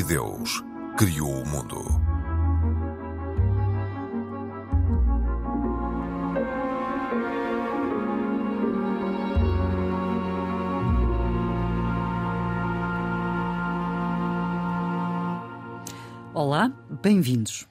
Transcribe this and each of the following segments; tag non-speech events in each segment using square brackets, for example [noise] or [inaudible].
E Deus criou o mundo. Olá, bem-vindos.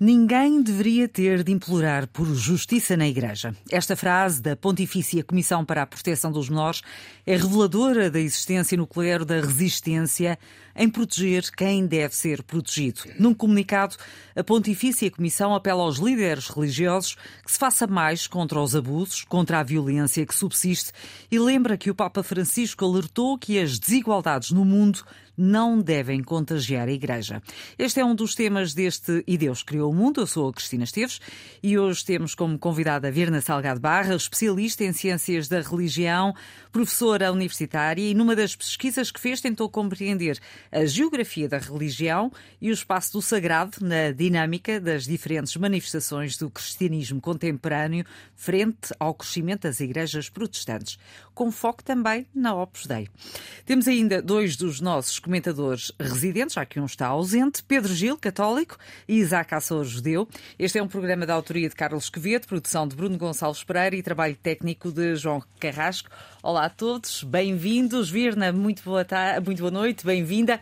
Ninguém deveria ter de implorar por justiça na Igreja. Esta frase da Pontifícia Comissão para a Proteção dos Menores é reveladora da existência no clero da resistência em proteger quem deve ser protegido. Num comunicado, a Pontifícia Comissão apela aos líderes religiosos que se faça mais contra os abusos, contra a violência que subsiste e lembra que o Papa Francisco alertou que as desigualdades no mundo não devem contagiar a Igreja. Este é um dos temas deste E Deus Criou o Mundo. Eu sou a Cristina Esteves e hoje temos como convidada a Virna Salgado Barra, especialista em Ciências da Religião, professora universitária e numa das pesquisas que fez tentou compreender a geografia da religião e o espaço do sagrado na dinâmica das diferentes manifestações do cristianismo contemporâneo frente ao crescimento das igrejas protestantes, com foco também na Opus Dei. Temos ainda dois dos nossos comentadores residentes, já que um está ausente, Pedro Gil, católico, e Isaac Assor, judeu. Este é um programa da autoria de Carlos Quevedo, produção de Bruno Gonçalves Pereira e trabalho técnico de João Carrasco. Olá a todos, bem-vindos. Virna, muito boa, tarde, muito boa noite, bem-vinda.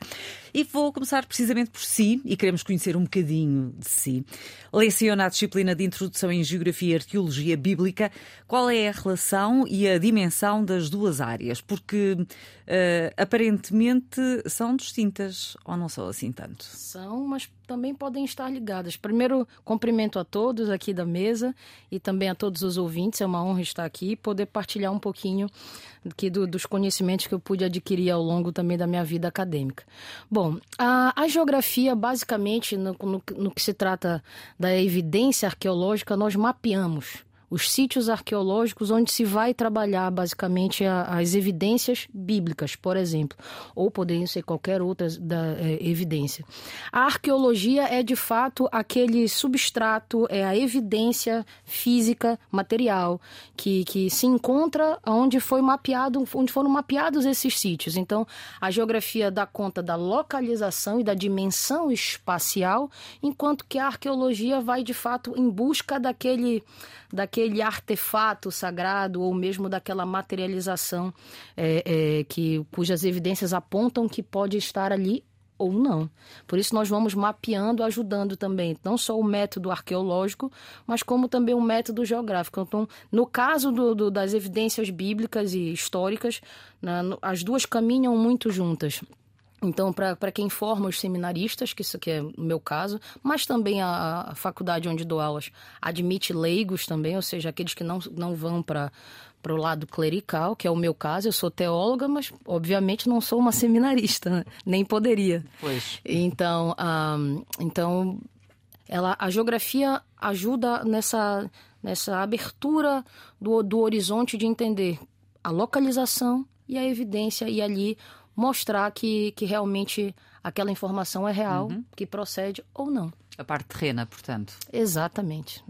E vou começar precisamente por si, e queremos conhecer um bocadinho de si. Leciona a disciplina de Introdução em Geografia e Arqueologia Bíblica. Qual é a relação e a dimensão das duas áreas? Porque uh, aparentemente são distintas, ou não são assim tanto? São, mas também podem estar ligadas. Primeiro, cumprimento a todos aqui da mesa e também a todos os ouvintes. É uma honra estar aqui e poder partilhar um pouquinho aqui do, dos conhecimentos que eu pude adquirir ao longo também da minha vida acadêmica. Bom, a, a geografia, basicamente, no, no, no que se trata da evidência arqueológica, nós mapeamos os sítios arqueológicos onde se vai trabalhar basicamente as evidências bíblicas, por exemplo, ou poderiam ser qualquer outra da, é, evidência. A arqueologia é de fato aquele substrato, é a evidência física, material, que, que se encontra onde foi mapeado, onde foram mapeados esses sítios. Então, a geografia dá conta da localização e da dimensão espacial, enquanto que a arqueologia vai de fato em busca daquele daquele artefato sagrado ou mesmo daquela materialização é, é, que cujas evidências apontam que pode estar ali ou não. Por isso nós vamos mapeando, ajudando também, não só o método arqueológico, mas como também o método geográfico. Então, no caso do, do, das evidências bíblicas e históricas, né, as duas caminham muito juntas. Então, para quem forma os seminaristas, que isso aqui é o meu caso, mas também a, a, faculdade onde dou aulas admite leigos também, ou seja, aqueles que não, não vão para o lado clerical, que é o meu caso. Eu sou teóloga, mas obviamente não sou uma [laughs] seminarista, né? nem poderia. Pois. Então, um, então ela, a geografia ajuda nessa, nessa abertura do, do horizonte de entender a localização e a evidência, e ali mostrar que, que realmente aquela informação é real, uhum. que procede ou não. A parte terrena, portanto. Exatamente.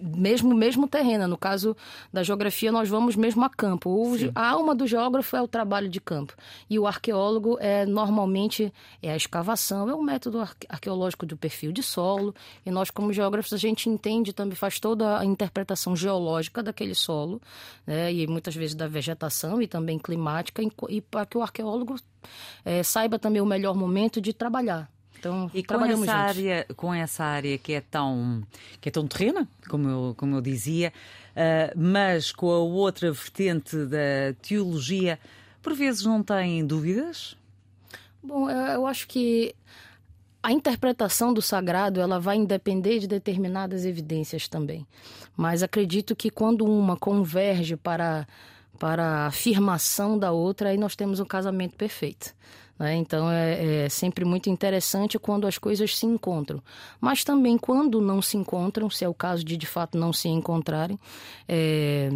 Mesmo mesmo terrena. No caso da geografia, nós vamos mesmo a campo. O, a alma do geógrafo é o trabalho de campo. E o arqueólogo é normalmente é a escavação, é o método arqueológico do perfil de solo. E nós, como geógrafos, a gente entende também, faz toda a interpretação geológica daquele solo, né? e muitas vezes da vegetação e também climática, e para que o arqueólogo é, saiba também o melhor momento de trabalhar. Então, e com essa, área, com essa área que é tão, que é tão terrena, como eu, como eu dizia, uh, mas com a outra vertente da teologia, por vezes não têm dúvidas? Bom, eu acho que a interpretação do sagrado ela vai depender de determinadas evidências também. Mas acredito que quando uma converge para, para a afirmação da outra, aí nós temos um casamento perfeito. Né? Então é, é, sempre muito interessante quando as coisas se encontram. Mas também quando não se encontram, se é o caso de de fato não se encontrarem, é,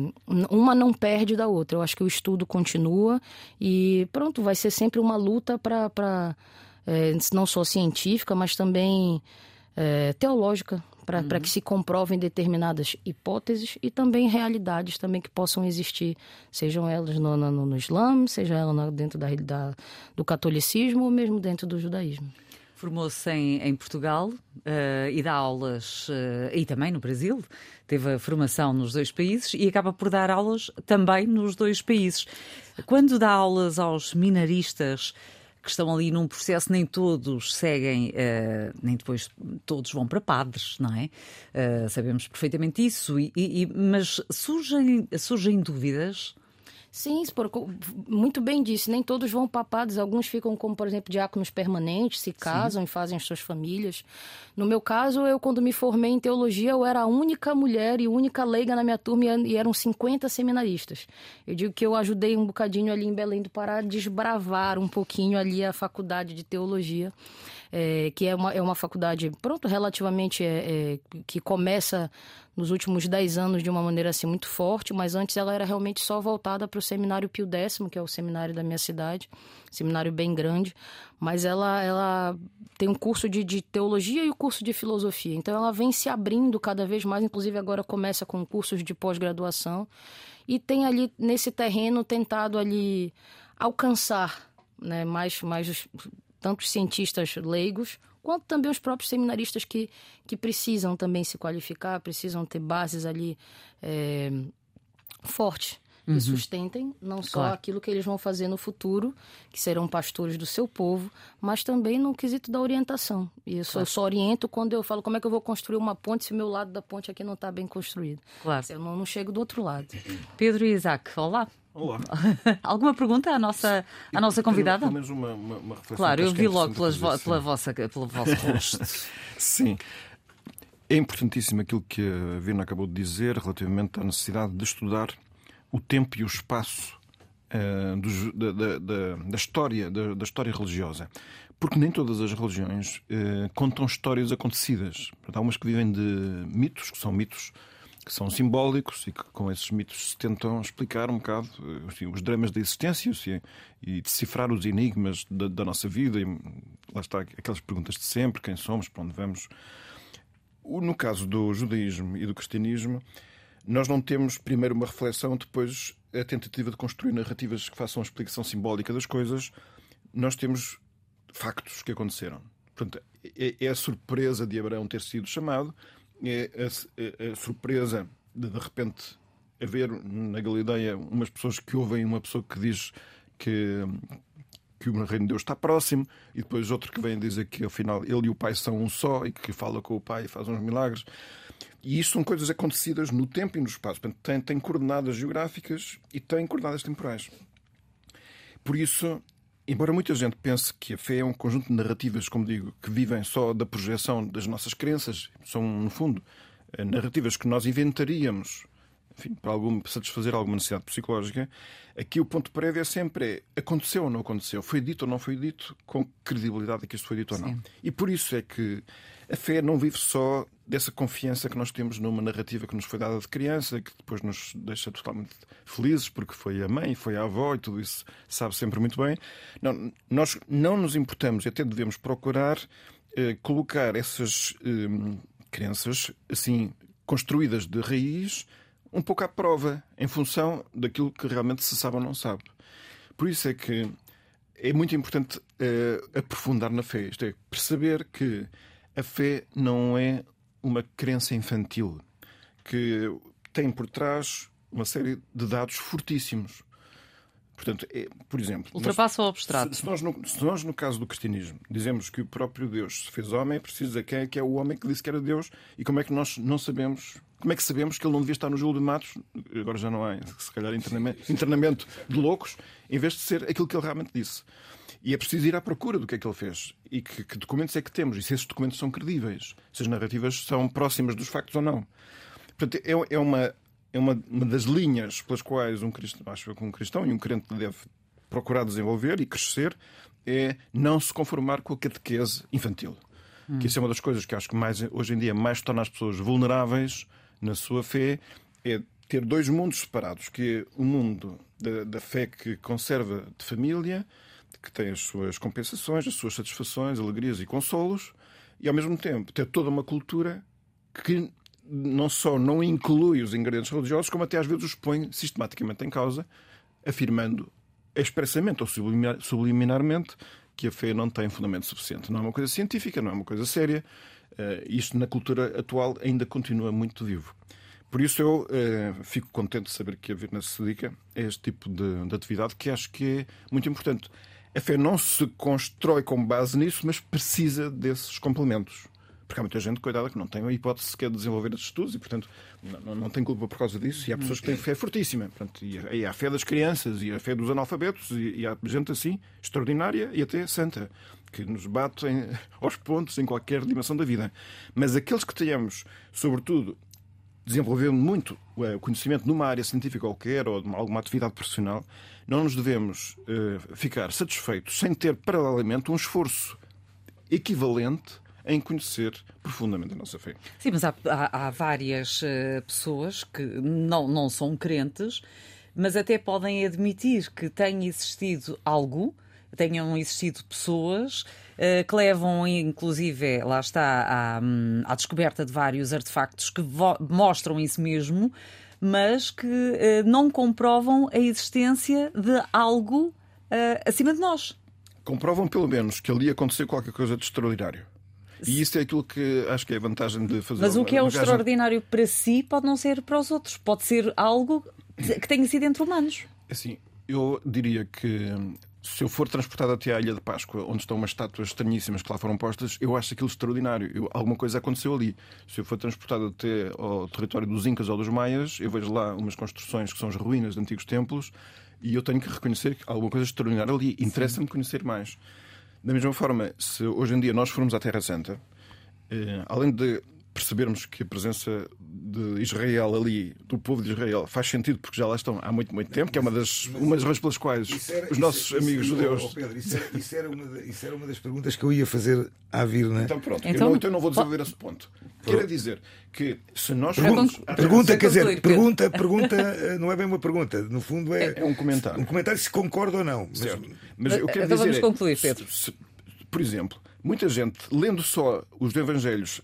uma não perde da outra. Eu acho que o estudo continua e pronto, vai ser sempre uma luta para. É, não só científica, mas também é, teológica para uhum. que se comprovem determinadas hipóteses e também realidades também que possam existir, sejam elas no, no, no Islã, seja ela dentro da, da, do catolicismo ou mesmo dentro do judaísmo. Formou-se em, em, Portugal uh, e dá aulas, uh, e também no Brasil, teve a formação nos dois países e acaba por dar aulas também nos dois países. Quando dá aulas aos minaristas que estão ali num processo, nem todos seguem, uh, nem depois todos vão para padres, não é? sabemos perfeitamente isso, e, e, mas surgem, surgem dúvidas Sim, muito bem disse. Nem todos vão papados. Alguns ficam como, por exemplo, diáconos permanentes, se casam Sim. e fazem as suas famílias. No meu caso, eu, quando me formei em teologia, eu era a única mulher e única leiga na minha turma e eram 50 seminaristas. Eu digo que eu ajudei um bocadinho ali em Belém do Pará a desbravar um pouquinho ali a faculdade de teologia é, que é uma, é uma faculdade, pronto, relativamente é, é, que começa nos últimos 10 anos de uma maneira assim muito forte, mas antes ela era realmente só voltada para o Seminário Pio X, que é o seminário da minha cidade, seminário bem grande, mas ela, ela tem um curso de, de teologia e o um curso de filosofia, então ela vem se abrindo cada vez mais, inclusive agora começa com cursos de pós-graduação e tem ali nesse terreno tentado ali alcançar né, mais, mais tanto os cientistas leigos, quanto também os próprios seminaristas que, que precisam também se qualificar, precisam ter bases ali é, fortes que uhum. sustentem não só claro. aquilo que eles vão fazer no futuro, que serão pastores do seu povo, mas também no quesito da orientação. E isso claro. eu só oriento quando eu falo como é que eu vou construir uma ponte se o meu lado da ponte aqui não está bem construído. Claro. Eu não, não chego do outro lado. Pedro e Isaac, olá. Olá. [laughs] Alguma pergunta à nossa, à nossa convidada? Pelo menos uma, uma, uma reflexão. Claro, eu vi logo pelas vo, pela vossa, pelo vosso rosto. [laughs] sim. É importantíssimo aquilo que a Vina acabou de dizer relativamente à necessidade de estudar o tempo e o espaço uh, da, da, da, da, história, da, da, história religiosa. Porque nem todas as religiões uh, contam histórias acontecidas. Há umas que vivem de mitos, que são mitos que são simbólicos e que com esses mitos se tentam explicar um bocado assim, os dramas da existência assim, e decifrar os enigmas da, da, nossa vida. E lá está aquelas perguntas de sempre: quem somos, para onde vamos. No caso do judaísmo e do cristianismo, nós não temos primeiro uma reflexão, depois a tentativa de construir narrativas que façam a explicação simbólica das coisas. Nós temos factos que aconteceram. Portanto, é, é a surpresa de Abraão ter sido chamado a, a, a surpresa de de repente haver na Galileia umas pessoas que ouvem uma pessoa que diz que que o reino de Deus está próximo, e depois outro que vem dizer que afinal ele e o Pai são um só e que fala com o Pai e faz uns milagres. E isto são coisas acontecidas no tempo e no espaço. Portanto, tem, tem coordenadas geográficas e tem coordenadas temporais. Por isso, embora muita gente pense que a fé é um conjunto de narrativas, como digo, que vivem só da projeção das nossas crenças, são, no fundo, eh, narrativas que nós inventaríamos enfim, para algum, satisfazer alguma necessidade psicológica, aqui o ponto prévio é sempre é, aconteceu ou não aconteceu, foi dito ou não foi dito, com credibilidade é que isto foi dito ou não. E por isso é que a fé não vive só dessa confiança que nós temos numa narrativa que nos foi dada de criança, que depois nos deixa totalmente felizes, porque foi a mãe, foi a avó e tudo isso sabe sempre muito bem. Não, nós não nos importamos e até devemos procurar eh, colocar essas eh, crenças assim construídas de raiz um pouco à prova, em função daquilo que realmente se sabe ou não sabe. Por isso é que é muito importante uh, aprofundar na fé, isto é, perceber que a fé não é uma crença infantil, que tem por trás uma série de dados fortíssimos. Portanto, é, por exemplo. Ultrapassa o abstrato. Se, se, nós no, se nós, no caso do cristianismo, dizemos que o próprio Deus se fez homem, é preciso dizer quem é que é o homem que disse que era Deus e como é que nós não sabemos. Como é que sabemos que ele não devia estar no Júlio de Matos, agora já não há, se calhar, internamento, internamento de loucos, em vez de ser aquilo que ele realmente disse. E é preciso ir à procura do que é que ele fez. E que, que documentos é que temos. E se esses documentos são credíveis. Se as narrativas são próximas dos factos ou não. Portanto, é, é uma, é uma, uma das linhas pelas quais um cristão, acho que um cristão e um crente deve procurar desenvolver e crescer é não se conformar com a catequese infantil. Hum. Que isso é uma das coisas que acho que mais, hoje em dia mais torna as pessoas vulneráveis na sua fé, é ter dois mundos separados, que é o mundo da, da fé que conserva de família, que tem as suas compensações, as suas satisfações, alegrias e consolos, e ao mesmo tempo ter toda uma cultura que não só não inclui os ingredientes religiosos, como até às vezes os põe sistematicamente em causa, afirmando expressamente ou subliminarmente que a fé não tem fundamento suficiente. Não é uma coisa científica, não é uma coisa séria. Uh, isto na cultura atual ainda continua muito vivo. Por isso eu uh, fico contente de saber que a Virna se dedica a este tipo de, de atividade que acho que é muito importante. A fé não se constrói com base nisso, mas precisa desses complementos. Porque há muita gente, coitada, que não tem a hipótese sequer de desenvolver esses estudos e, portanto, não, não tem culpa por causa disso. E há pessoas que têm fé fortíssima. Portanto, e há a fé das crianças, e a fé dos analfabetos, e, e há gente assim, extraordinária e até santa, que nos bate [laughs] aos pontos em qualquer dimensão da vida. Mas aqueles que tenhamos, sobretudo, desenvolvendo muito o conhecimento numa área científica qualquer ou de alguma atividade profissional, não nos devemos uh, ficar satisfeitos sem ter, paralelamente, um esforço equivalente em conhecer profundamente a nossa fé. Sim, mas há, há, há várias uh, pessoas que não, não são crentes, mas até podem admitir que tem existido algo, tenham existido pessoas uh, que levam, inclusive, lá está, à, hum, à descoberta de vários artefactos que mostram isso mesmo, mas que uh, não comprovam a existência de algo acima de nós. Comprovam, pelo menos, que ali aconteceu qualquer coisa de extraordinário. E isso é aquilo que acho que é a vantagem de fazer. Mas o que é o extraordinário para si pode não ser para os outros. Pode ser algo que tenha sido entre humanos. Assim, eu diria que se eu for transportado até à Ilha de Páscoa, onde estão umas estátuas estranhíssimas que lá foram postas, eu acho aquilo extraordinário. Eu, alguma coisa aconteceu ali. Se eu for transportado até ao território dos Incas ou dos Maias, eu vejo lá umas construções que são as ruínas de antigos templos e eu tenho que reconhecer que alguma coisa extraordinária ali. Interessa-me conhecer mais. Da mesma forma, se hoje em dia nós formos à Terra Santa, eh, além de percebermos que a presença de Israel ali, do povo de Israel, faz sentido porque já lá estão há muito, muito tempo, que é uma das, uma das razões pelas quais era, os nossos isso, amigos isso, judeus. Oh, Pedro, isso, era, isso, era uma, isso era uma das perguntas que eu ia fazer à Virna. Então pronto, então, eu, não, então não vou desenvolver esse ponto. Quero dizer que se nós formos. Pergunta, quer dizer, pergunta, pergunta eh, não é bem uma pergunta, no fundo é, é um comentário. Um comentário se concorda ou não. Mas, mas eu quero então dizer. Vamos concluir, Pedro. Se, se, por exemplo, muita gente, lendo só os evangelhos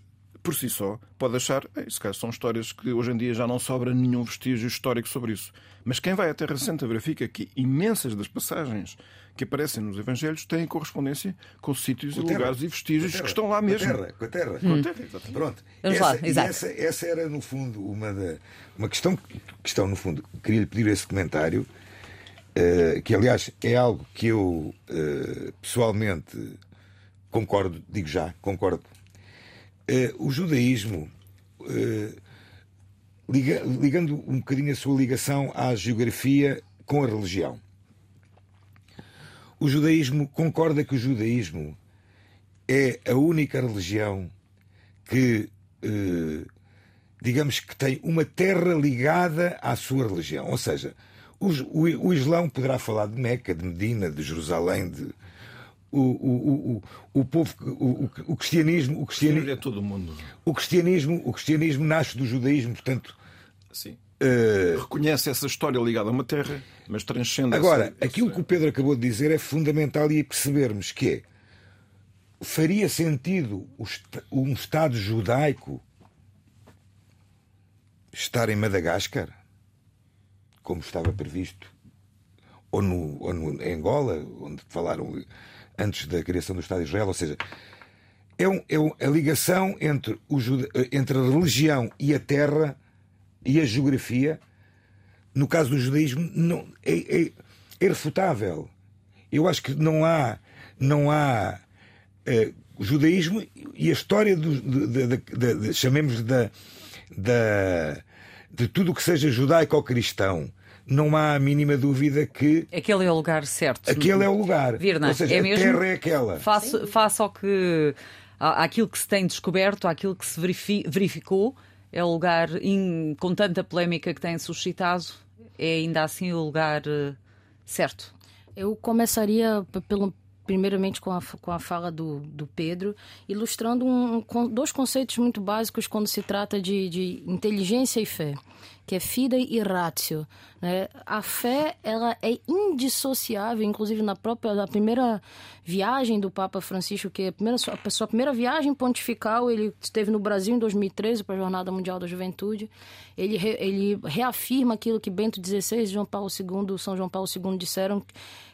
por si só, pode achar, se calhar são histórias que hoje em dia já não sobra nenhum vestígio histórico sobre isso. Mas quem vai à Terra Santa verifica que imensas das passagens que aparecem nos Evangelhos têm correspondência com sítios com e terra, lugares e vestígios terra, que estão lá mesmo. Com a terra. Com a terra. Hum. Com a terra Pronto. Vamos essa, lá, exato. Essa, essa, era, no fundo, uma, da, uma questão, questão, no fundo, queria lhe pedir esse comentário, uh, que aliás é algo que eu uh, pessoalmente concordo, digo já, concordo. Uh, o judaísmo, liga, ligando um bocadinho a sua ligação à geografia com a religião. O judaísmo concorda que o judaísmo é a única religião que, uh, digamos que tem uma terra ligada à sua religião. Ou seja, o, o, o Islão poderá falar de Meca, de Medina, de Jerusalém, de, o, o, o, o povo, o, o cristianismo, o cristianismo é todo o mundo. O cristianismo, o cristianismo nasce do judaísmo, portanto, sim. Uh... Reconhece essa história ligada a uma terra, mas transcende. Agora, essa, aquilo que o Pedro acabou de dizer é fundamental e percebermos que é, faria sentido um Estado judaico estar em Madagascar, como estava previsto, ou, no, ou no, em Angola, onde falaram antes da criação do Estado de Israel, ou seja, é, um, é um, a ligação entre, o, entre a religião e a terra e a geografia, no caso do judaísmo, não, é, é, é irrefutável. Eu acho que não há, não há é, judaísmo e a história do, de, de, de, de chamemos da, de tudo o que seja judaico ou cristão não há a mínima dúvida que. Aquele é o lugar certo. Aquele é o lugar. Virna, Ou seja, é a mesmo terra é aquela. Face ao que. àquilo que se tem descoberto, àquilo que se verificou, é o lugar, in, com tanta polémica que tem suscitado, é ainda assim o lugar uh, certo. Eu começaria pelo, primeiramente com a, com a fala do, do Pedro, ilustrando um, dois conceitos muito básicos quando se trata de, de inteligência e fé que é fide e ratio. Né? A fé ela é indissociável, inclusive na própria na primeira viagem do Papa Francisco, que é a, primeira, a sua primeira viagem pontifical, ele esteve no Brasil em 2013 para a Jornada Mundial da Juventude. Ele, re, ele reafirma aquilo que Bento XVI, João Paulo II, São João Paulo II disseram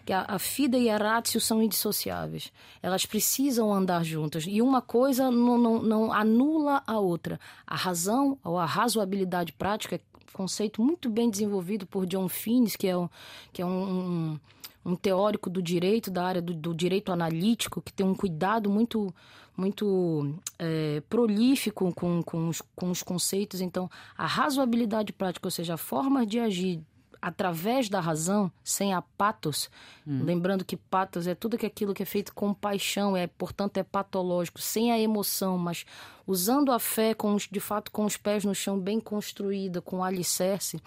que a, a fida e a ratio são indissociáveis. Elas precisam andar juntas. E uma coisa não, não, não anula a outra. A razão ou a razoabilidade prática, conceito muito bem desenvolvido por John Finnes, que é um, que é um, um teórico do direito, da área do, do, direito analítico, que tem um cuidado muito muito é, prolífico com, com, os, com os conceitos. Então, a razoabilidade prática, ou seja, a forma de agir através da razão, sem a patos, hum. lembrando que patos é tudo que aquilo que é feito com paixão, é portanto é patológico, sem a emoção, mas usando a fé com os, de fato com os pés no chão bem construída, com alicerce,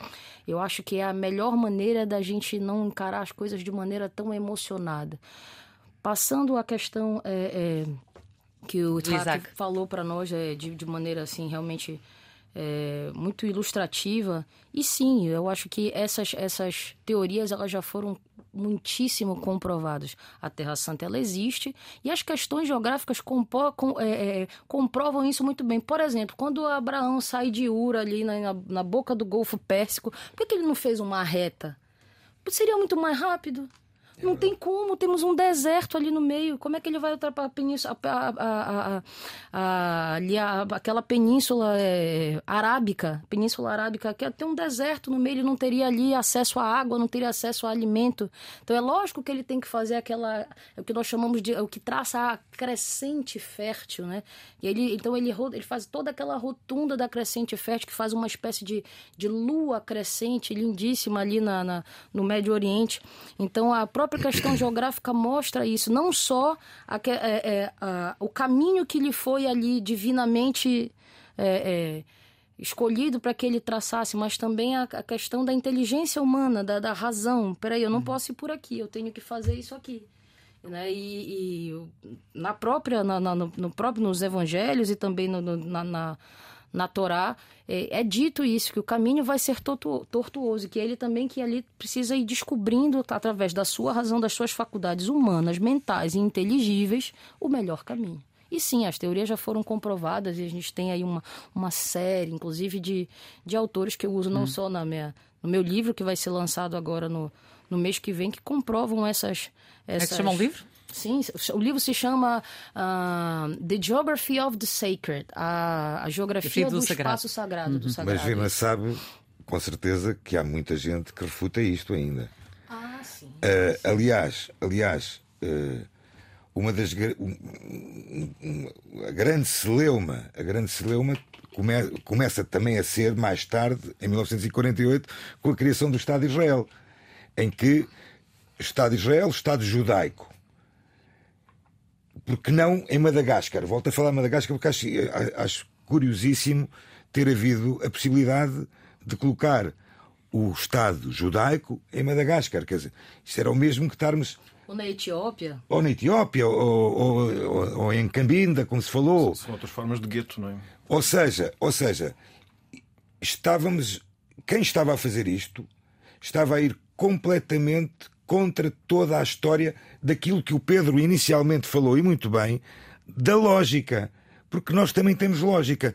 eu acho que é a melhor maneira da gente não encarar as coisas de maneira tão emocionada. Passando a questão é, é, que o Isaac falou para nós é, de, de maneira assim realmente é, muito ilustrativa. E sim, eu acho que essas, essas teorias elas já foram muitíssimo comprovadas. A Terra Santa ela existe e as questões geográficas com, é, é, comprovam isso muito bem. Por exemplo, quando Abraão sai de Ur ali na, na boca do Golfo Pérsico, por que ele não fez uma reta? Seria muito mais rápido. Não tem como, temos um deserto ali no meio. Como é que ele vai ultrapassar a península, a, a, ali aquela península é, arábica, península arábica, que tem um deserto no meio, ele não teria ali acesso à água, não teria acesso a alimento. Então é lógico que ele tem que fazer aquela, é o que nós chamamos de, é o que traça a crescente fértil, né? E ele, então ele, ele faz toda aquela rotunda da crescente fértil, que faz uma espécie de, de lua crescente lindíssima ali na, na no Médio Oriente. Então a própria própria questão geográfica mostra isso, não só a, é, é, a, o caminho que lhe foi ali divinamente é, é escolhido para que ele traçasse, mas também a, a questão da inteligência humana, da, da, razão. Peraí, eu não uhum. posso ir por aqui, eu tenho que fazer isso aqui. Né? E, e na própria, na, na, no, no, próprio nos evangelhos e também no, no, na, na na Torá, é, é, dito isso, que o caminho vai ser tortu, tortuoso, que ele também que ali precisa ir descobrindo, através da sua razão, das suas faculdades humanas, mentais e inteligíveis, o melhor caminho. E sim, as teorias já foram comprovadas e a gente tem aí uma, uma série, inclusive, de, de autores que eu uso não hum. só na minha, no meu livro, que vai ser lançado agora no, no mês que vem, que comprovam essas... essas... É que chama o livro? Sim, o livro se chama uh, The Geography of the Sacred, a, a geografia do, do espaço sagrado, uhum. do sagrado. Mas Vina sabe, com certeza, que há muita gente que refuta isto ainda. Ah, sim. Uh, aliás, aliás, uh, uma das um, um, a grande celeuma, a grande celeuma come, começa também a ser mais tarde, em 1948, com a criação do Estado de Israel, em que Estado de Israel, Estado judaico porque não em Madagascar? Volto a falar Madagascar porque acho, acho curiosíssimo ter havido a possibilidade de colocar o Estado judaico em Madagascar. Quer dizer, isto era o mesmo que estarmos. Ou na Etiópia. Ou na Etiópia, ou, ou, ou, ou em Cambinda, como se falou. São outras formas de gueto, não é? Ou seja, ou seja, estávamos. Quem estava a fazer isto estava a ir completamente contra toda a história daquilo que o Pedro inicialmente falou, e muito bem, da lógica. Porque nós também temos lógica.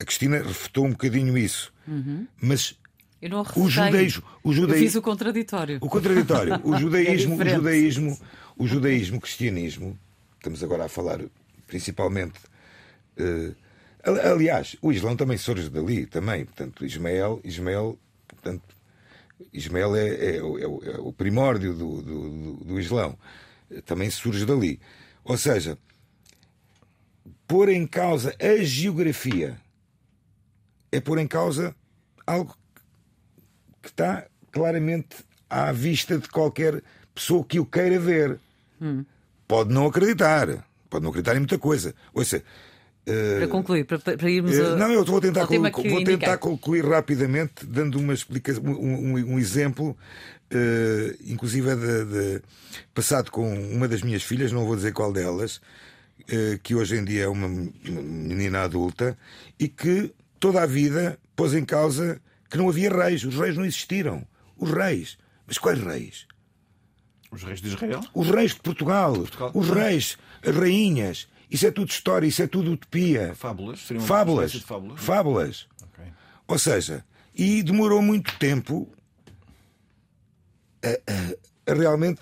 A Cristina refutou um bocadinho isso. Uhum. Mas eu não o judaísmo, o judaísmo, Eu fiz o contraditório. O contraditório. O [laughs] judaísmo, é o judaísmo, o judaísmo, o cristianismo, estamos agora a falar principalmente. Uh, aliás, o Islão também surge dali, também. Portanto, Ismael, Ismael portanto, Ismael é, é, é, é o primórdio do, do, do, do Islão. Também surge dali. Ou seja, pôr em causa a geografia é pôr em causa algo que está claramente à vista de qualquer pessoa que o queira ver. Hum. Pode não acreditar, pode não acreditar em muita coisa. Ouça, para concluir, para, para irmos uh, Não, eu vou tentar, vou tentar concluir rapidamente, dando uma explicação, um, um exemplo, uh, inclusive de, de, passado com uma das minhas filhas, não vou dizer qual delas, uh, que hoje em dia é uma menina adulta e que toda a vida pôs em causa que não havia reis, os reis não existiram. Os reis. Mas quais reis? Os reis de Israel? Os reis de Portugal, Portugal. os reis, as rainhas. Isso é tudo história, isso é tudo utopia. Fábulas? Seriam uma Fábulas. de fábulas? Fábulas. Ok. Ou seja, e demorou muito tempo a, a- realmente,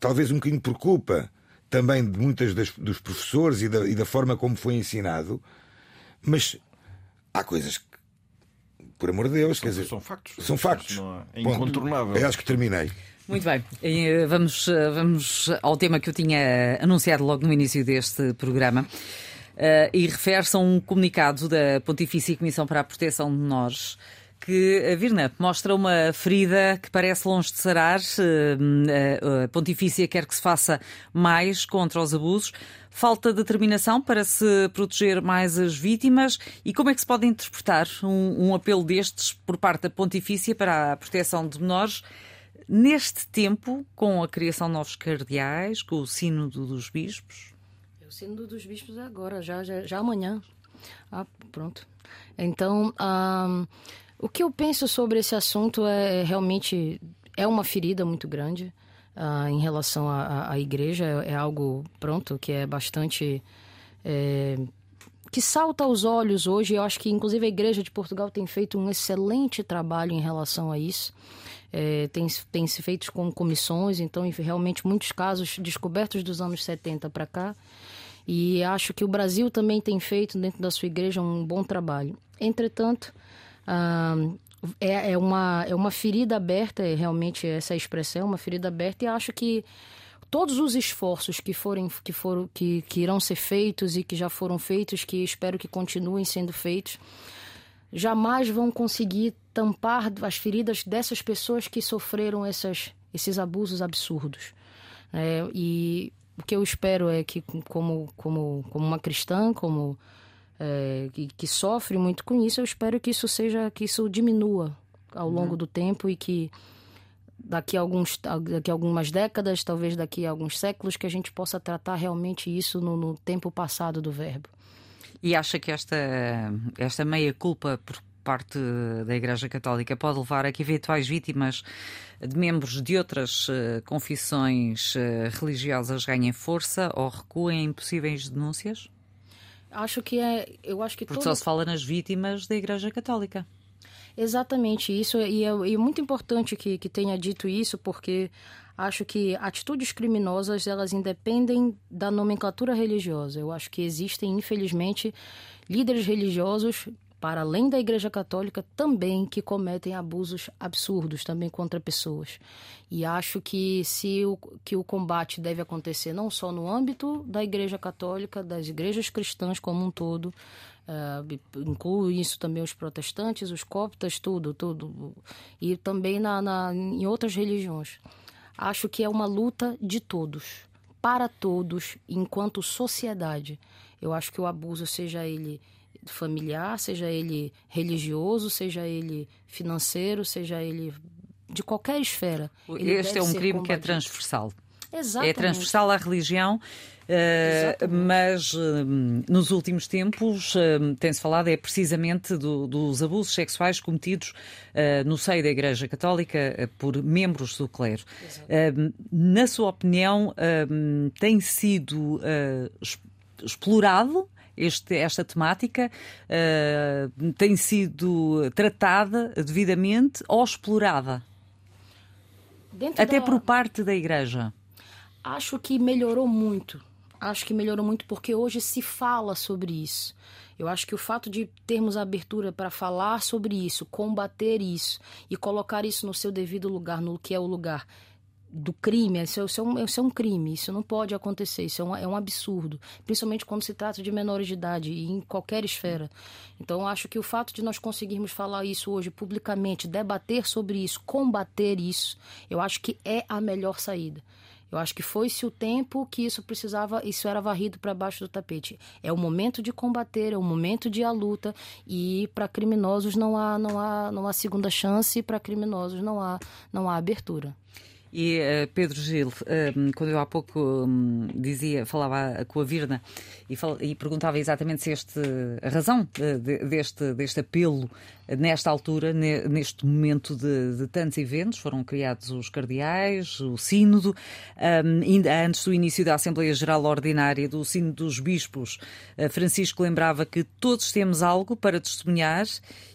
talvez um bocadinho por culpa também de muitas das- dos professores e da, e da forma como foi ensinado, mas há coisas que, por amor de Deus, quer dizer, São factos. são factos. Não É Ponto. incontornável. Eu acho que terminei. Muito bem, Eh, vamos, eh, vamos ao tema que eu tinha anunciado logo no início deste programa. Eh, e refere-se a um comunicado da Pontifícia Comissão para a Proteção de Menores que, a Virna, mostra uma ferida que parece longe de sarar. A Pontifícia quer que se faça mais contra os abusos. Falta determinação para se proteger mais as vítimas. E como é que se pode interpretar um, um apelo destes por parte da Pontifícia para a proteção de menores? Neste tempo, com a criação de novos cardeais, com o sínodo dos bispos, O sino dos bispos é agora, já, já, já amanhã. Ah, pronto. Então, ah, o que eu penso sobre esse assunto é realmente é uma ferida muito grande ah, em relação à- à igreja. É, é algo pronto que é bastante é, que salta aos olhos hoje. Eu acho que, inclusive, a Igreja de Portugal tem feito um excelente trabalho em relação a isso. É, tem, se feito com comissões, então, realmente, muitos casos descobertos dos anos 70 para cá. E acho que o Brasil também tem feito, dentro da sua igreja, um bom trabalho. Entretanto, ah, é, é, uma, é uma ferida aberta, é realmente essa expressão, é uma ferida aberta, e acho que todos os esforços que forem que foram que, que irão ser feitos e que já foram feitos que espero que continuem sendo feitos jamais vão conseguir tampar as feridas dessas pessoas que sofreram essas, esses abusos absurdos É, e o que eu espero é que como como como uma cristã como é, que, que sofre muito com isso eu espero que isso seja que isso diminua ao longo do tempo e que daqui a, alguns, daqui a algumas décadas, talvez daqui a alguns séculos, que a gente possa tratar realmente isso no, no tempo passado do verbo. E acha que esta, esta meia-culpa por parte da Igreja Católica pode levar a que eventuais vítimas de membros de outras eh, confissões eh, religiosas ganhem força ou recuem em possíveis denúncias? Acho que é. Eu acho que Porque todo... só se fala nas vítimas da Igreja Católica. Exatamente isso, e é, e é muito importante que, que tenha dito isso, porque acho que atitudes criminosas elas independem da nomenclatura religiosa. Eu acho que existem, infelizmente, líderes religiosos para além da Igreja Católica também que cometem abusos absurdos também contra pessoas. E acho que se o, que o combate deve acontecer não só no âmbito da Igreja Católica, das igrejas cristãs como um todo, Uh, isso também os protestantes, os coptas, tudo, tudo. E também na, na, em outras religiões. Acho que é uma luta de todos, para todos, enquanto sociedade. Eu acho que o abuso, seja ele familiar, seja ele religioso, seja ele financeiro, seja ele de qualquer esfera. Este é um crime combatido. que é transversal. Exatamente. É transversal à religião, uh, mas uh, nos últimos tempos uh, tem-se falado é precisamente do, dos abusos sexuais cometidos no seio da Igreja Católica por membros do clero. na sua opinião, tem sido explorado este, esta temática uh, tem sido tratada devidamente ou explorada? Dentro Até da... por parte da Igreja? Acho que melhorou muito. Acho que melhorou muito porque hoje se fala sobre isso. Eu acho que o fato de termos abertura para falar sobre isso, combater isso e colocar isso no seu devido lugar, no que é o lugar do crime, isso é, isso, é um, isso é um crime, isso não pode acontecer, isso é um, é um absurdo, principalmente quando se trata de menores de idade e em qualquer esfera. Então, acho que o fato de nós conseguirmos falar isso hoje publicamente, debater sobre isso, combater isso, eu acho que é a melhor saída. Eu acho que foi-se o tempo que isso precisava, isso era varrido para baixo do tapete. É o momento de combater, é o momento de a luta e para criminosos não há, não há, não há segunda chance, para criminosos não há, não há abertura. E uh, Pedro Gil, uh, quando eu há pouco um, dizia, falava com a Virna e, fal e, perguntava exatamente se este, a razão de, deste, deste apelo nesta altura, neste momento de, de, tantos eventos, foram criados os cardeais, o sínodo, um, ainda antes do início da Assembleia Geral Ordinária do sínodo dos bispos, uh, Francisco lembrava que todos temos algo para testemunhar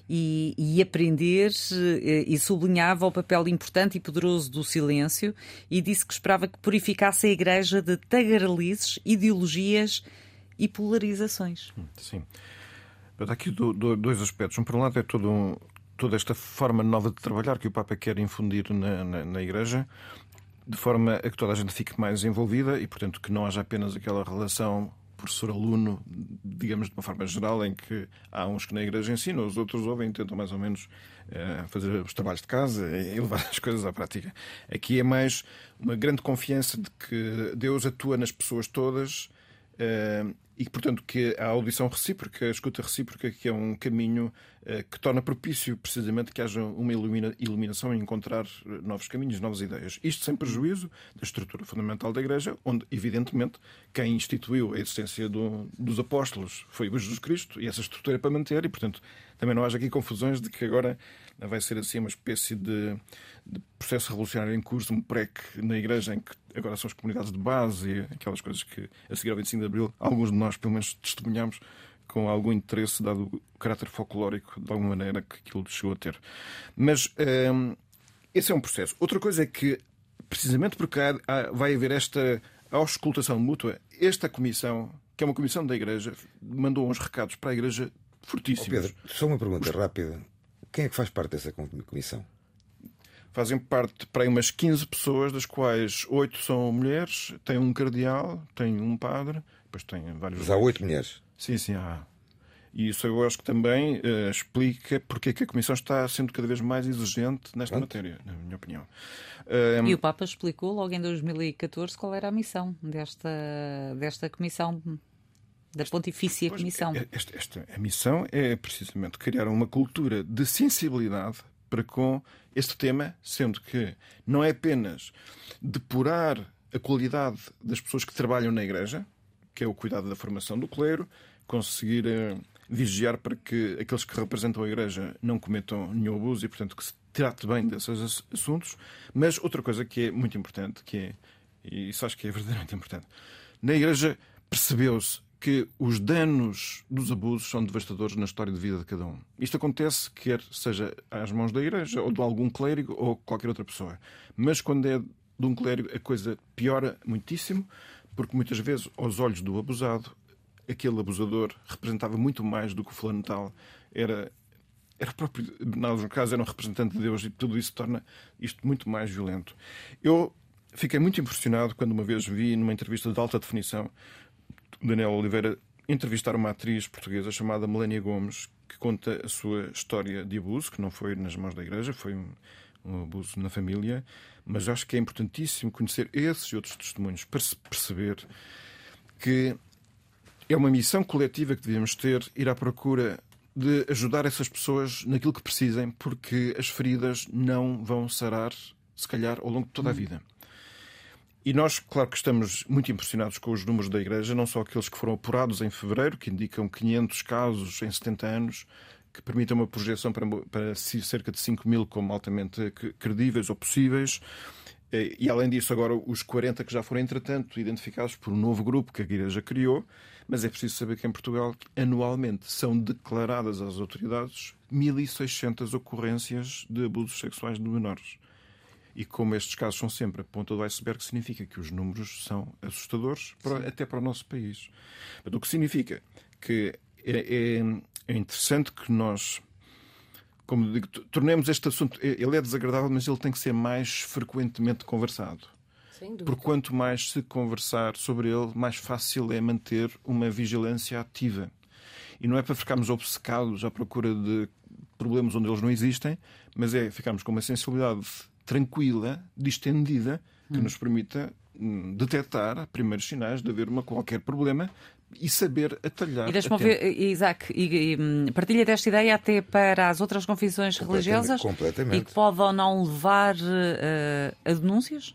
e, e aprender eh, e sublinhava o papel importante e poderoso do silêncio e disse que esperava que purificasse a Igreja de tagarelices, ideologias e polarizações. Sim. Há aqui dois aspectos. Um, por um lado, é todo um, toda esta forma nova de trabalhar que o Papa quer infundir na, na, na Igreja, de forma a que toda a gente fique mais envolvida e, portanto, que não haja apenas aquela relação professor-aluno, digamos de uma forma geral, em que há uns que na igreja ensinam, os outros ouvem e tentam mais ou menos eh, fazer os trabalhos de casa e levar as coisas à prática. Aqui é mais uma grande confiança de que Deus atua nas pessoas todas e, portanto, que a audição recíproca, a escuta recíproca, que é um caminho uh, que torna propício precisamente que haja uma ilumina, iluminação e encontrar eh, novos caminhos, novas ideias. Isto sem prejuízo da estrutura fundamental da Igreja, onde, evidentemente, quem instituiu a existência do, dos apóstolos foi o Jesus Cristo, e essa estrutura é para manter, e, portanto, também não haja aqui confusões de que agora vai ser assim uma espécie de, de processo revolucionário em curso, um PREC na Igreja, em que agora são as comunidades de base e aquelas coisas que, a seguir ao 25 de Abril, alguns de nós, pelo menos, testemunhamos com algum interesse, dado o caráter folclórico, de alguma maneira, que aquilo chegou a ter. Mas hum, esse é um processo. Outra coisa é que, precisamente porque há, vai haver esta auscultação mútua, esta comissão, que é uma comissão da Igreja, mandou uns recados para a Igreja fortíssimos. Oh Pedro, só uma pergunta Os... rápida. Quem é que faz parte dessa comissão? Fazem parte para aí umas 15 pessoas, das quais 8 são mulheres, tem um cardeal, tem um padre, depois tem vários. Mas há 8 mulheres? Sim, sim, há. E isso eu acho que também uh, explica porque é que a Comissão está sendo cada vez mais exigente nesta Pronto. matéria, na minha opinião. Um... E o Papa explicou logo em 2014 qual era a missão desta, desta Comissão da Pontifícia pois, Comissão. É, esta, esta, a missão é precisamente criar uma cultura de sensibilidade para com este tema, sendo que não é apenas depurar a qualidade das pessoas que trabalham na Igreja, que é o cuidado da formação do clero, conseguir uh, vigiar para que aqueles que representam a Igreja não cometam nenhum abuso e, portanto, que se trate bem desses assuntos. Mas outra coisa que é muito importante, que é, e isso acho que é verdadeiramente importante, na Igreja percebeu-se que os danos dos abusos são devastadores na história de vida de cada um. Isto acontece quer seja às mãos da igreja ou de algum clérigo ou qualquer outra pessoa. Mas quando é de um clérigo a coisa piora muitíssimo, porque muitas vezes aos olhos do abusado, aquele abusador representava muito mais do que o fulano tal. Era era próprio, no caso, era um representante de Deus e tudo isso torna isto muito mais violento. Eu fiquei muito impressionado quando uma vez vi numa entrevista de alta definição Daniel Oliveira entrevistar uma atriz portuguesa chamada Melania Gomes, que conta a sua história de abuso, que não foi nas mãos da igreja, foi um, um abuso na família, mas acho que é importantíssimo conhecer esses e outros testemunhos para se perceber que é uma missão coletiva que devemos ter, ir à procura de ajudar essas pessoas naquilo que precisem, porque as feridas não vão sarar, se calhar, ao longo de toda a hum. vida. E nós, claro que estamos muito impressionados com os números da Igreja, não só aqueles que foram apurados em fevereiro, que indicam 500 casos em 70 anos, que permitem uma projeção para, para cerca de 5 mil como altamente credíveis ou possíveis. Eh, e além disso, agora os 40 que já foram, entretanto, identificados por um novo grupo que a Igreja criou. Mas é preciso saber que em Portugal, anualmente, são declaradas às autoridades 1.600 ocorrências de abusos sexuais de menores. E como estes casos são sempre a ponta do iceberg, significa que os números são assustadores, para, até para o nosso país. Mas o que significa que é, é, é interessante que nós como digo, tornemos este assunto. Ele é desagradável, mas ele tem que ser mais frequentemente conversado. Porque quanto mais se conversar sobre ele, mais fácil é manter uma vigilância ativa. E não é para ficarmos obcecados à procura de problemas onde eles não existem, mas é ficarmos com uma sensibilidade tranquila, distendida, que hum. nos permita hum, detectar primeiros sinais de haver uma, qualquer problema e saber atalhar. E deixa-me ver, Isaac, e, e, hum, partilha desta ideia até para as outras confissões religiosas completamente. e que pode ou não levar uh, a denúncias?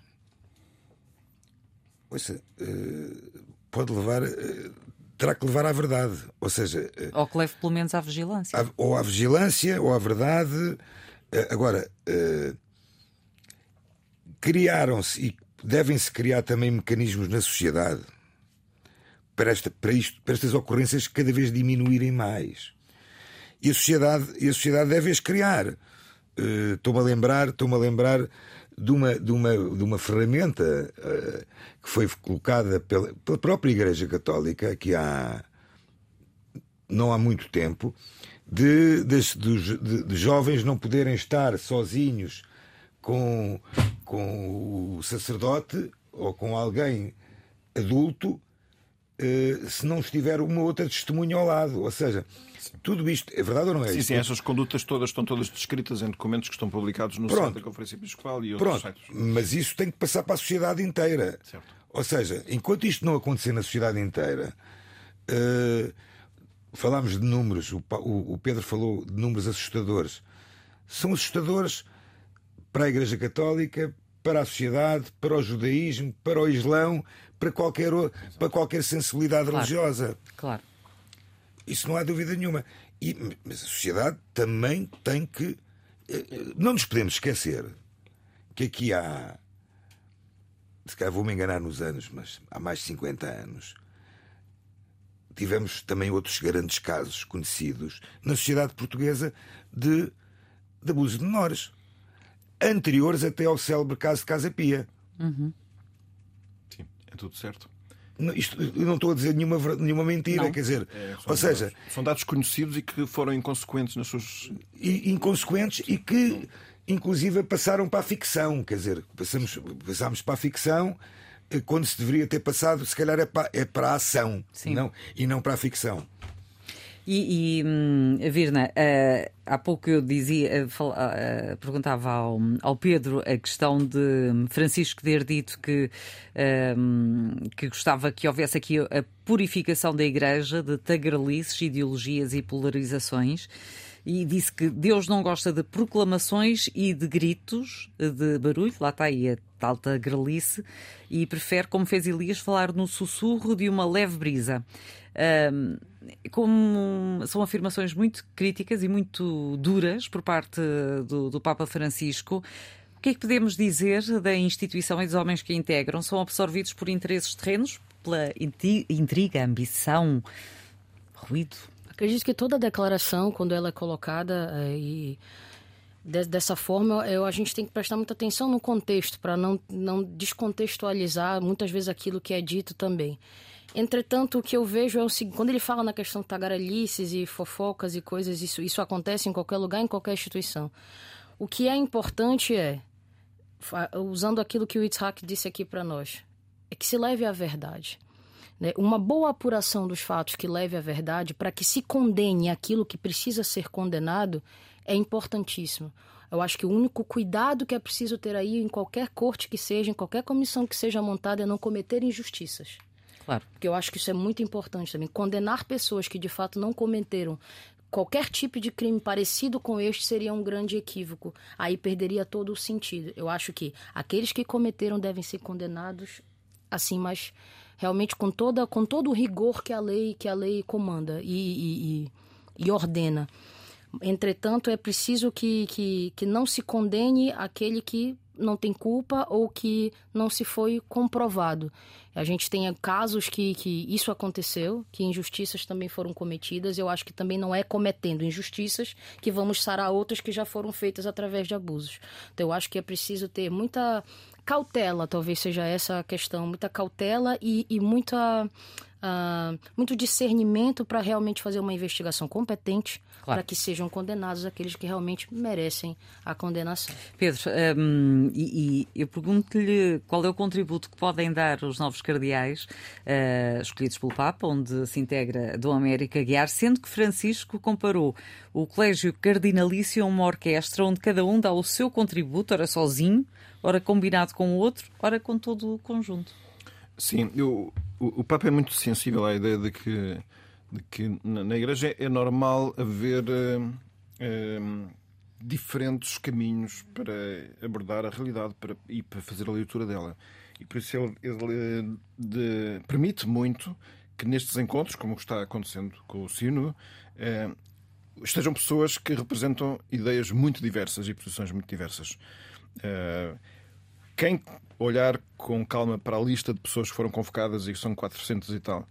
Ouça, uh, pode levar. Uh, terá que levar à verdade. Ou seja. ou que leve pelo menos à vigilância. À, ou à vigilância, ou à verdade. agora, criaram-se e devem-se criar também mecanismos na sociedade para, esta, para, isto, para estas ocorrências cada vez diminuírem mais. E a sociedade, e a sociedade deve as criar. Uh, estou-me a lembrar, estou-me a lembrar de uma, de uma, de uma ferramenta uh, que foi colocada pela, pela própria Igreja Católica que há não há muito tempo de, de, de, de jovens não poderem estar sozinhos com, com o sacerdote ou com alguém adulto eh, se não estiver uma outra testemunha ao lado. Ou seja, sim. tudo isto é verdade ou não é? Sim, sim, essas condutas todas estão todas descritas em documentos que estão publicados no Pronto. site da Conferência Episcopal e outros Pronto. sites. Mas isso tem que passar para a sociedade inteira. Certo. Ou seja, enquanto isto não acontecer na sociedade inteira, uh, falámos de números, o, o, o Pedro falou de números assustadores. São assustadores para a Igreja Católica, para a sociedade, para o judaísmo, para o islão, para qualquer, para qualquer sensibilidade claro. religiosa. Claro. Isso não há dúvida nenhuma. E, mas a sociedade também tem que. Eh, não nos podemos esquecer que aqui há. Se calhar vou-me enganar nos anos, mas há mais de 50 anos tivemos também outros grandes casos conhecidos na sociedade portuguesa de, de abuso de menores, anteriores até ao célebre caso de Casa Pia. Uhum. É tudo certo. Não, isto, eu não estou a dizer nenhuma, nenhuma mentira, não. quer dizer, é, ou seja, dados, são dados conhecidos e que foram inconsequentes nas suas. E, inconsequentes e que, inclusive, passaram para a ficção, quer dizer, passamos, passámos para a ficção eh, quando se deveria ter passado, se calhar, é para, é para a ação não, e não para a ficção. E, e hum, Virna, uh, há pouco eu dizia, uh, uh, perguntava ao, ao, Pedro a questão de Francisco ter dito que, hum, que gostava que houvesse aqui a purificação da Igreja de tagarelices, ideologias e polarizações. E disse que Deus não gosta de proclamações e de gritos, de barulho, lá está aí a tal tagarelice, e prefere, como fez Elias, falar no sussurro de uma leve brisa. Como são afirmações muito críticas e muito duras por parte do, do, Papa Francisco, o que é que podemos dizer da instituição e dos homens que a integram? São absorvidos por interesses terrenos, pela intriga, ambição, ruído? Acredito que toda declaração, quando ela é colocada é, e dessa forma, eu, a gente tem que prestar muita atenção no contexto, para não, não descontextualizar muitas vezes aquilo que é dito também. Entretanto, o que eu vejo é o seguinte: quando ele fala na questão de tagarelices e fofocas e coisas, isso, isso acontece em qualquer lugar, em qualquer instituição. O que é importante é, usando aquilo que o Itzhak disse aqui para nós, é que se leve à verdade. Né? Uma boa apuração dos fatos que leve à verdade, para que se condene aquilo que precisa ser condenado, é importantíssimo. Eu acho que o único cuidado que é preciso ter aí em qualquer corte que seja, em qualquer comissão que seja montada, é não cometer injustiças. Claro. Porque eu acho que isso é muito importante também. Condenar pessoas que de fato não cometeram qualquer tipo de crime parecido com este seria um grande equívoco. Aí perderia todo o sentido. Eu acho que aqueles que cometeram devem ser condenados assim, mas realmente com toda com todo o rigor que a lei que a lei comanda e, e, e, e ordena. Entretanto, é preciso que, que, que não se condene aquele que não tem culpa ou que não se foi comprovado. A gente tem casos que, que isso aconteceu, que injustiças também foram cometidas. Eu acho que também não é cometendo injustiças que vamos sarar outras que já foram feitas através de abusos. Então, eu acho que é preciso ter muita cautela, talvez seja essa a questão, muita cautela e, e muita uh, muito discernimento para realmente fazer uma investigação competente claro. para que sejam condenados aqueles que realmente merecem a condenação. Pedro, um, e, e, eu pergunto-lhe qual é o contributo que podem dar os novos cardeais uh, escolhidos pelo Papa, onde se integra Dom América Guiar, sendo que Francisco comparou o Colégio Cardinalício a uma orquestra onde cada um dá o seu contributo, ora sozinho, ora combinado com o outro, ora com todo o conjunto. Sim, eu, o, o Papa é muito sensível à ideia de que, de que na, Igreja é normal haver uh, uh, diferentes caminhos para abordar a realidade para, e para fazer a leitura dela. E por isso ele, ele de, permite muito que nestes encontros, como está acontecendo com o Sino, eh, estejam pessoas que representam ideias muito diversas e posições muito diversas. Eh, quem olhar com calma para a lista de pessoas que foram convocadas, e são 400 e tal,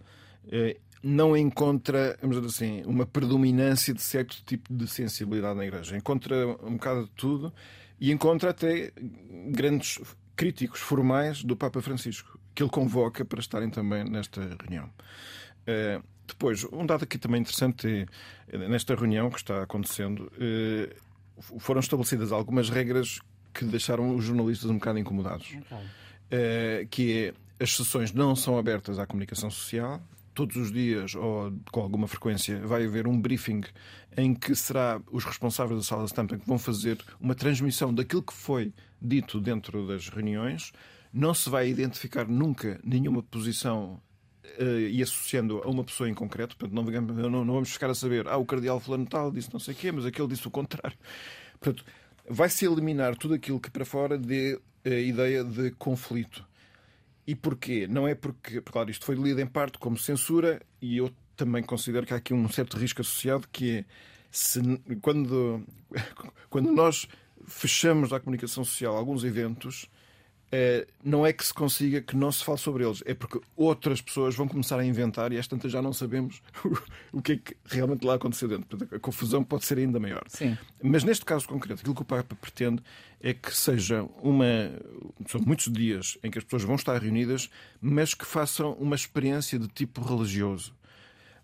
eh, não encontra, vamos dizer assim, uma predominância de certo tipo de sensibilidade na Igreja. Encontra um bocado de tudo e encontra até grandes críticos formais do Papa Francisco, que ele convoca para estarem também nesta reunião. Uh, depois, um dado aqui também interessante é, nesta reunião que está acontecendo, foram estabelecidas algumas regras que deixaram os jornalistas um bocado incomodados. Uh, que é, as sessões não são abertas à comunicação social, todos os dias ou com alguma frequência vai haver um briefing em que será os responsáveis da sala de stamping que vão fazer uma transmissão daquilo que foi dito dentro das reuniões. Não se vai identificar nunca nenhuma posição uh, e associando a uma pessoa em concreto. Portanto, não, não, não, vamos ficar a saber, ah, o cardeal fulano tal disse não sei o quê, mas aquele disse o contrário. Portanto, vai-se eliminar tudo aquilo que para fora dê a ideia de conflito. E porquê? Não é porque, claro, isto foi lido em parte como censura e eu também considero que há aqui um certo risco associado que é se, quando, [laughs] quando nós fechamos à comunicação social alguns eventos, eh, não é que se consiga que não se fale sobre eles, é porque outras pessoas vão começar a inventar e às tantas já não sabemos [laughs] o que é que realmente lá aconteceu dentro. A confusão pode ser ainda maior. Sim. Mas neste caso concreto, aquilo que o Papa pretende é que seja uma. São muitos dias em que as pessoas vão estar reunidas, mas que façam uma experiência de tipo religioso.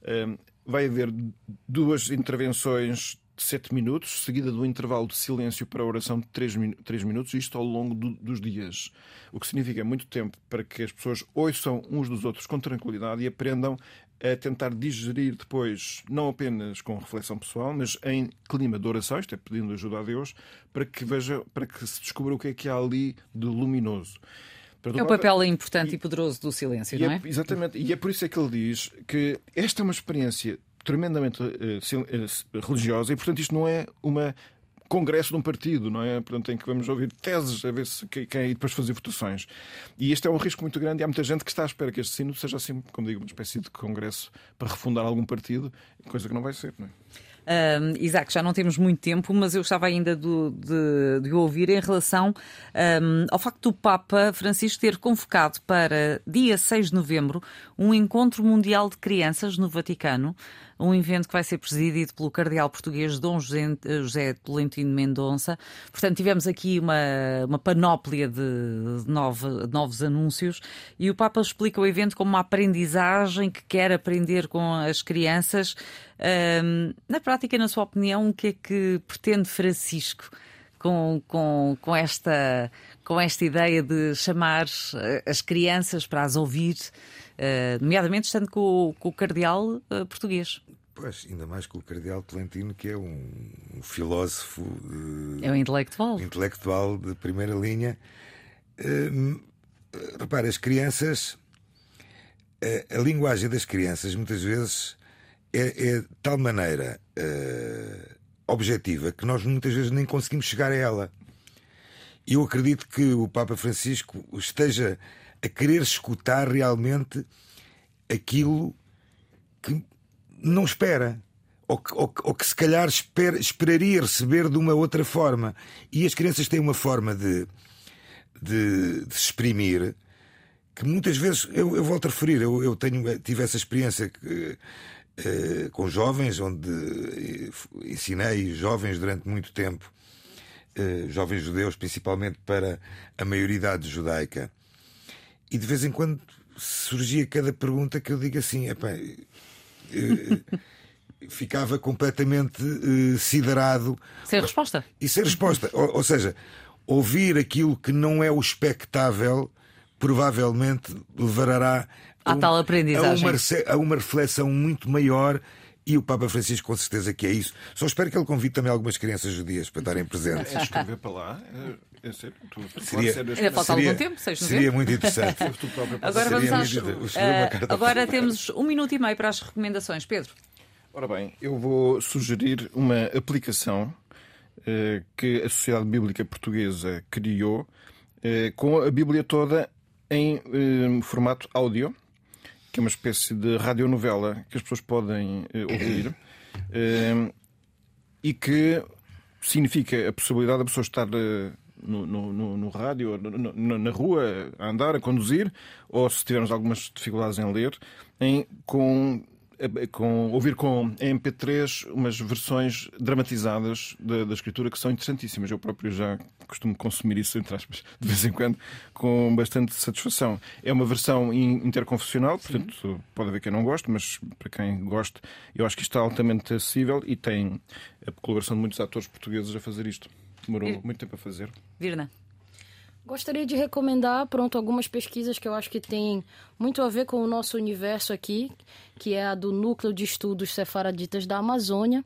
Eh, vai haver duas intervenções de 7 minutos, seguida de um intervalo de silêncio para a oração de 3, três minutos, isto ao longo do, dos dias. O que significa muito tempo para que as pessoas ouçam uns dos outros com tranquilidade e aprendam a tentar digerir depois, não apenas com reflexão pessoal, mas em clima de oração, isto é pedindo ajuda a Deus, para que veja, para que se descubra o que é que há ali de luminoso. É o papel importante e, e poderoso do silêncio, não é? é? Exatamente. E é por isso é que ele diz que esta é uma experiência tremendamente uh, religiosa e, portanto, isto não é uma congresso de um partido, não é? Portanto, em que vamos ouvir teses a ver se quem é e depois fazer votações. E este é um risco muito grande e há muita gente que está à espera que este sino seja assim, como digo, uma espécie de congresso para refundar algum partido, coisa que não vai ser, não é? Um, Isaac, já não temos muito tempo, mas eu estava ainda do, de, de ouvir em relação um, ao facto do Papa Francisco ter convocado para dia 6 de novembro um encontro mundial de crianças no Vaticano um evento que vai ser presidido pelo cardeal português Dom José, José Tolentino Mendonça. Portanto, tivemos aqui uma, uma panóplia de, de, de novos anúncios e o Papa explica o evento como uma aprendizagem que quer aprender com as crianças. Um, na prática, na sua opinião, o que é que pretende Francisco? Com, com, com, esta, com esta ideia de chamar as crianças para as ouvir, uh, nomeadamente estando com, com o cardeal português. Pois, ainda mais com o Cardeal Tolentino, que é um, um filósofo. Uh, é um intelectual. Intelectual de primeira linha. Uh, repare, as crianças. Uh, a linguagem das crianças, muitas vezes, é, é de tal maneira objetiva que nós muitas vezes nem conseguimos chegar a ela. E eu acredito que o Papa Francisco esteja a querer escutar realmente aquilo que não espera. Ou que, ou, ou que se calhar esper, esperaria receber de uma outra forma. E as crianças têm uma forma de, de, de se exprimir que muitas vezes eu, eu volto a referir. Eu, eu tenho, tive essa experiência que, eh, com jovens, onde eh, ensinei jovens durante muito tempo, eh, jovens judeus, principalmente para a maioridade judaica. E de vez em quando surgia cada pergunta que eu digo assim: ficava completamente uh, siderado. Sem resposta. E sem resposta. ou, ou, seja, ouvir aquilo que não é o expectável provavelmente levará a, um, tal aprendizagem. A uma, a uma reflexão muito maior E o Papa Francisco, com certeza, que é isso. Só espero que ele convide também algumas crianças judias para estarem presentes. É escrever para lá. É, é sério. Tu, Seria- Ainda falta Seria- algum tempo, 6 de [laughs] Seria muito interessante. para Agora vamos às. eh, carta agora temos um minuto e meio para as recomendações. Pedro. Ora bem, eu vou sugerir uma aplicação eh, que a Sociedade Bíblica Portuguesa criou eh, com a Bíblia toda em eh, formato áudio, que é uma espécie de radionovela que as pessoas podem eh, ouvir [coughs] eh, e que significa a possibilidade da pessoa estar eh, no, no, no, rádio, no- na rua, a andar, a conduzir, ou se tivermos algumas dificuldades em ler, em, com, com, ouvir com em MP3 umas versões dramatizadas da, da escritura que são interessantíssimas. Eu próprio já costumo consumir isso, entre aspas, de vez em quando, com bastante satisfação. É uma versão in- interconfessional, portanto, pode haver quem não goste, mas para quem goste, eu acho que isto está altamente acessível e tem a colaboração de muitos atores portugueses a fazer isto. Demorou E- muito tempo a fazer. Virna. Gostaria de recomendar, pronto, algumas pesquisas que eu acho que têm muito a ver com o nosso universo aqui, que é a do Núcleo de Estudos Sefaraditas da Amazônia,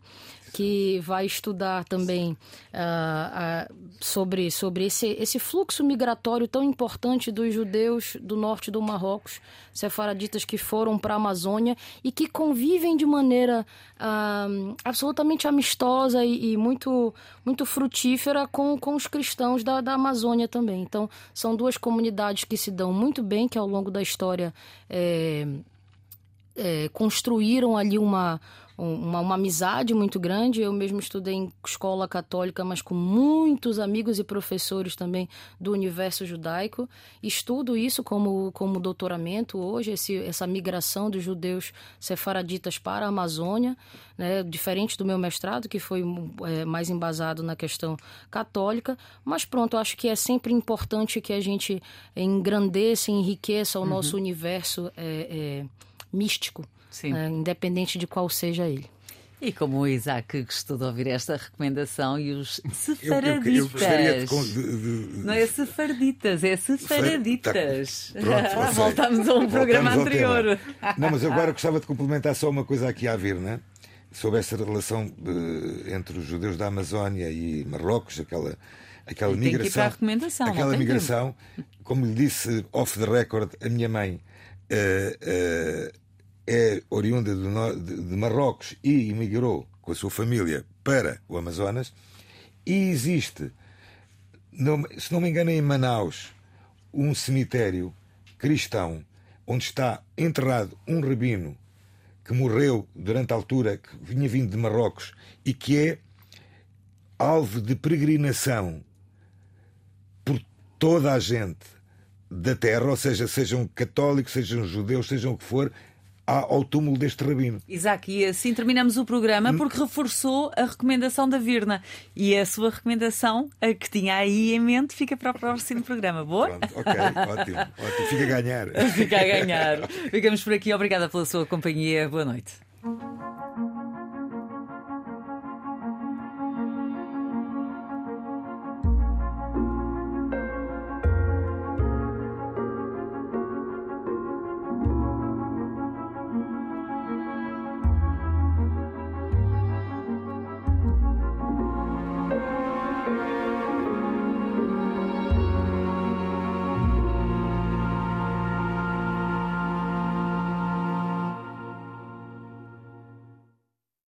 que vai estudar também ah, ah, sobre, sobre esse, esse fluxo migratório tão importante dos judeus do norte do Marrocos, sefaraditas que foram para a Amazônia e que convivem de maneira ah, absolutamente amistosa e, e muito, muito frutífera com, com os cristãos da, da Amazônia também. Então, são duas comunidades que se dão muito bem, que ao longo da história eh, é, construíram ali uma, uma, uma amizade muito grande. Eu mesmo estudei em escola católica, mas com muitos amigos e professores também do universo judaico. Estudo isso como, como doutoramento hoje, esse, essa migração dos judeus sefaraditas para a Amazônia, né, diferente do meu mestrado, que foi é, mais embasado na questão católica. Mas pronto, acho que é sempre importante que a gente engrandeça, enriqueça o nosso universo. É, é, místico, Sim. né, independente de qual seja ele. E como o Isaac gostou de ouvir esta recomendação e os Eu, eu, eu gostaria de, sefaraditas. de- de- Não é sefarditas, é sefaraditas. Tá- pronto, [laughs] ou seja, Voltámos a um programa voltamos anterior. Não, mas eu agora gostava de complementar só uma coisa aqui à Virna, sobre essa relação eh, entre os judeus da Amazónia e Marrocos, aquela, aquela E tem que ir migração. para a recomendação, não aquela migração, como lhe disse off the record, a minha mãe eh, eh, é oriunda de, Marrocos e emigrou com a sua família para o Amazonas. E existe, se não me engano, em Manaus, um cemitério cristão onde está enterrado um rabino que morreu durante a altura que vinha vindo de Marrocos e que é alvo de peregrinação por toda a gente da terra, ou seja, sejam católicos, sejam judeus, sejam o que for, ao túmulo deste rabino. Isaac, e assim terminamos o Hum. programa porque reforçou a recomendação da Virna. E a sua recomendação, a que tinha aí em mente, fica para o próximo programa. Boa? Pronto, ok, ótimo, ótimo. Fica a ganhar. [laughs] Fica a ganhar. Ficamos por aqui. Obrigada pela sua companhia. Boa noite.